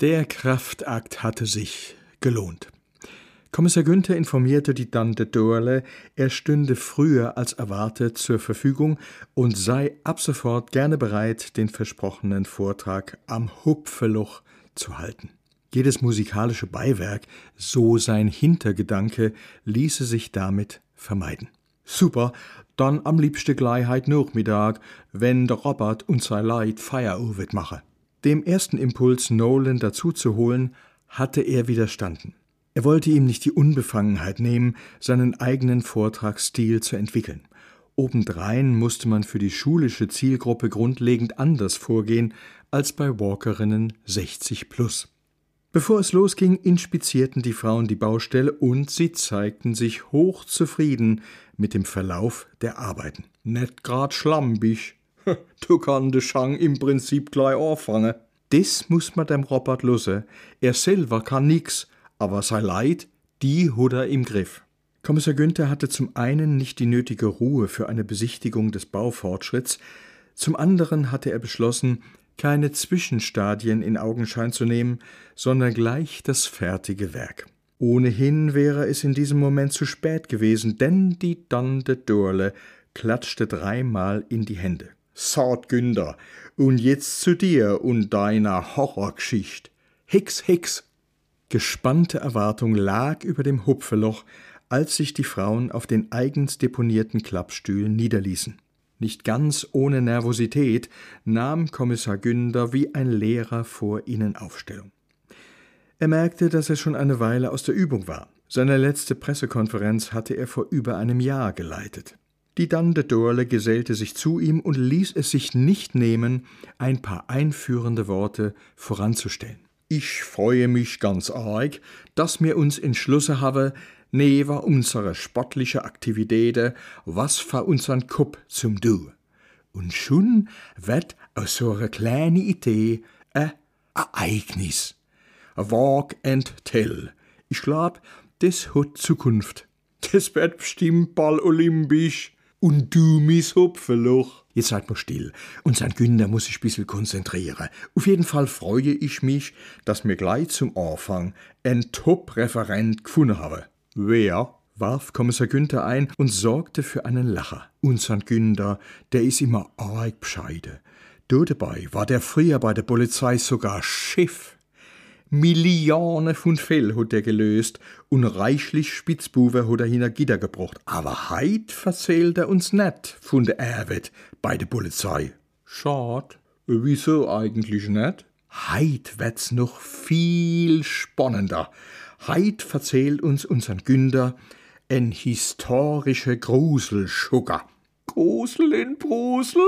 Der Kraftakt hatte sich gelohnt. Kommissar Günther informierte die Tante Dorle, er stünde früher als erwartet zur Verfügung und sei ab sofort gerne bereit, den versprochenen Vortrag am Hupfeloch zu halten. Jedes musikalische Beiwerk, so sein Hintergedanke, ließe sich damit vermeiden. Super, dann am liebsten Gleichheit Nachmittag, wenn der Robert und sein Leid Feierabend mache. Dem ersten Impuls, Nolan dazuzuholen, hatte er widerstanden. Er wollte ihm nicht die Unbefangenheit nehmen, seinen eigenen Vortragsstil zu entwickeln. Obendrein musste man für die schulische Zielgruppe grundlegend anders vorgehen als bei Walkerinnen 60 plus. Bevor es losging, inspizierten die Frauen die Baustelle und sie zeigten sich hochzufrieden mit dem Verlauf der Arbeiten. Net grad schlampig. Du kann de Schang im Prinzip gleich anfangen. Des muss man dem Robert lusse. Er selber kann nix, aber sei Leid, die hat er im Griff. Kommissar Günther hatte zum einen nicht die nötige Ruhe für eine Besichtigung des Baufortschritts, zum anderen hatte er beschlossen, keine Zwischenstadien in Augenschein zu nehmen, sondern gleich das fertige Werk. Ohnehin wäre es in diesem Moment zu spät gewesen, denn die Tante Dorle klatschte dreimal in die Hände. Saat Günther, und jetzt zu dir und deiner Horrorgeschicht. Hix, Hix, Gespannte Erwartung lag über dem Hupfeloch, als sich die Frauen auf den eigens deponierten Klappstühlen niederließen. Nicht ganz ohne Nervosität nahm Kommissar Günder wie ein Lehrer vor ihnen Aufstellung. Er merkte, dass er schon eine Weile aus der Übung war. Seine letzte Pressekonferenz hatte er vor über einem Jahr geleitet. Die Dande Dorle gesellte sich zu ihm und ließ es sich nicht nehmen, ein paar einführende Worte voranzustellen. Ich freue mich ganz arg, dass wir uns entschlossen haben, neben unserer sportlichen Aktivitäten was für unseren Kopf zum Du. Und schon wird aus so einer kleinen Idee ein Ereignis. Walk and tell. Ich glaub, das hat Zukunft. Das wird bestimmt bald olympisch. Und du, mis Hupfeloch. Jetzt seid mal still. Unser Günder muss sich ein bisschen konzentrieren. Auf jeden Fall freue ich mich, dass mir gleich zum Anfang ein Top-Referent gefunden habe. Wer? warf Kommissar Günther ein und sorgte für einen Lacher. Unser Günther, der ist immer arg bescheide. Dabei war der früher bei der Polizei sogar Chef. Millionen von Fell hat er gelöst und reichlich Spitzbuben hat er hinter Gitter gebracht. Aber heit verzählt er uns net von der Arbeit bei der Polizei. Schad. Wieso eigentlich net? Heit wird's noch viel spannender. Heit verzählt uns unseren Günder en historische Gruselschugger. Grusel in Brusel?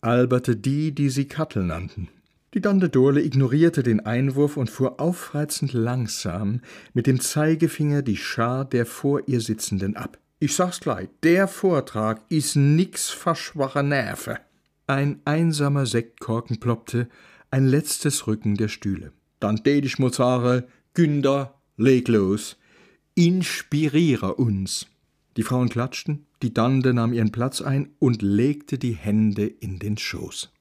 alberte die, die sie Kattel nannten. Die Tante Dorle ignorierte den Einwurf und fuhr aufreizend langsam mit dem Zeigefinger die Schar der vor ihr Sitzenden ab. Ich sag's gleich, der Vortrag is nix verschwacher Nerve. Ein einsamer Sektkorken ploppte, ein letztes Rücken der Stühle. Dann tät ich sagen, Günder, leg los, inspiriere uns. Die Frauen klatschten, die Tante nahm ihren Platz ein und legte die Hände in den Schoß.